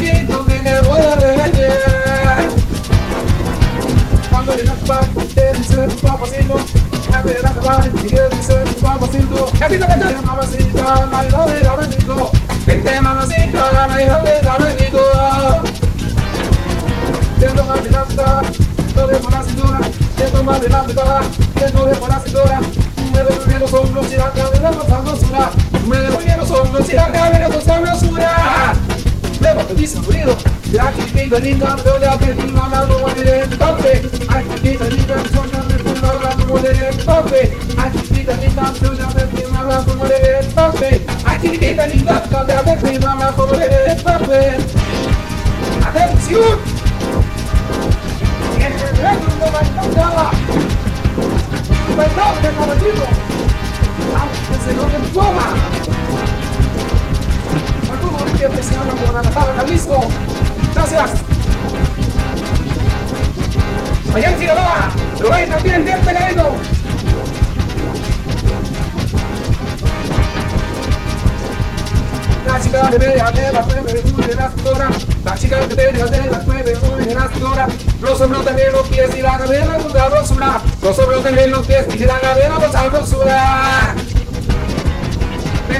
de camarito que me voy a regañar. Cuando le das te dice tu papacito, ya te das papá, y te dice tu papacito, ya te dice mamacita, baila de camarito, vente mamacita, baila de camarito. Siento más de nada, no dejo la cintura, siento más de nada, siento dejo la cintura. Me devolví los hombros y la. Me devolví los y la no sabrosura. Luego te dice ruido, de aquí pinta linda, pero ya te digo hablando con el tope. Aquí pinta linda, yo ya te estoy hablando con el tope. Aquí pinta linda, yo ya te estoy hablando con el tope. Aquí pinta linda, yo ya te estoy hablando con el tope. ¡Atención! el reto de la encantada. Perdón, de caballero. Aunque se lo toma. Saludos que se hablan por Guadalajara, Jalisco. Gracias. Allá en Sinaloa, lo hay también bien pegadito. La chica de media de las nueve, muy de las. La chica de media de las nueve, de las. Los hombros también los pies y la cadera con sabrosura. Los hombros los pies y la cadera con sabrosura.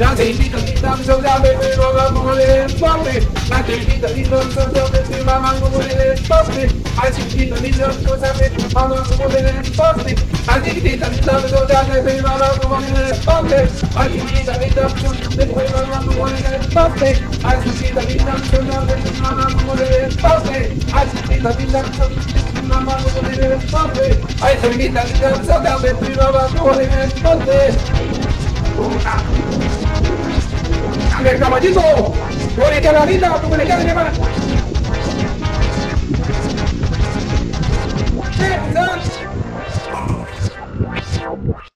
ya te invito a quitar mi soldado, pero hablando con el pobre. Ya te invito a quitar mi soldado, pero mamando con el pobre. Ay, chiquita, linda, cosa que mamando con el pobre. Ay, chiquita, linda, cosa que mamando con el pobre. Ay, chiquita, linda, después mamando con el pobre. Ay, chiquita, linda. Ay, chiquita, linda, mamando con el pobre. Ay, chiquita, linda, mamando con el pobre. ¡El caballito! ¡Por el caballito! ¡Por el caballito!